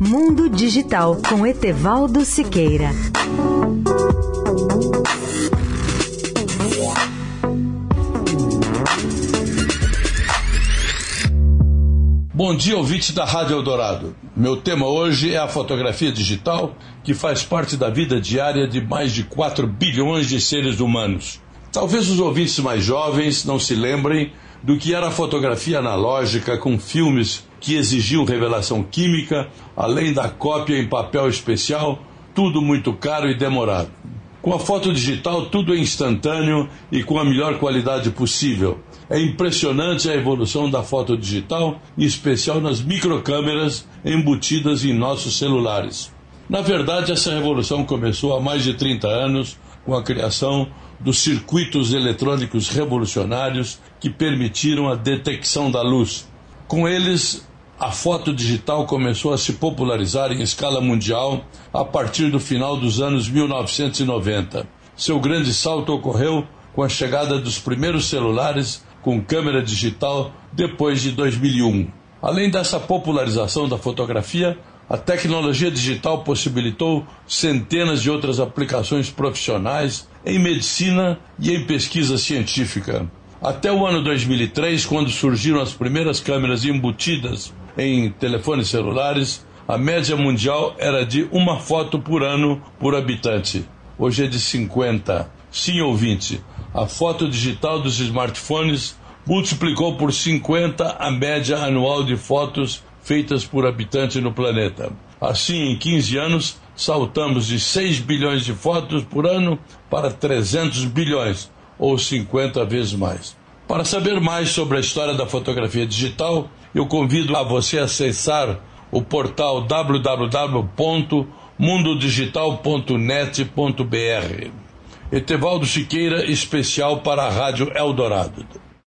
Mundo Digital com Etevaldo Siqueira. Bom dia, ouvinte da Rádio Eldorado. Meu tema hoje é a fotografia digital, que faz parte da vida diária de mais de 4 bilhões de seres humanos. Talvez os ouvintes mais jovens não se lembrem do que era a fotografia analógica com filmes que exigiam revelação química, além da cópia em papel especial, tudo muito caro e demorado. Com a foto digital, tudo é instantâneo e com a melhor qualidade possível. É impressionante a evolução da foto digital, em especial nas microcâmeras embutidas em nossos celulares. Na verdade, essa revolução começou há mais de 30 anos com a criação dos circuitos eletrônicos revolucionários que permitiram a detecção da luz. Com eles, a foto digital começou a se popularizar em escala mundial a partir do final dos anos 1990. Seu grande salto ocorreu com a chegada dos primeiros celulares com câmera digital depois de 2001. Além dessa popularização da fotografia, a tecnologia digital possibilitou centenas de outras aplicações profissionais em medicina e em pesquisa científica. Até o ano 2003, quando surgiram as primeiras câmeras embutidas em telefones celulares, a média mundial era de uma foto por ano por habitante. Hoje é de 50. Sim, ouvinte, a foto digital dos smartphones multiplicou por 50 a média anual de fotos feitas por habitante no planeta. Assim, em 15 anos, saltamos de 6 bilhões de fotos por ano para 300 bilhões, ou 50 vezes mais. Para saber mais sobre a história da fotografia digital, eu convido a você acessar o portal www.mundodigital.net.br. Etevaldo Siqueira, especial para a Rádio Eldorado.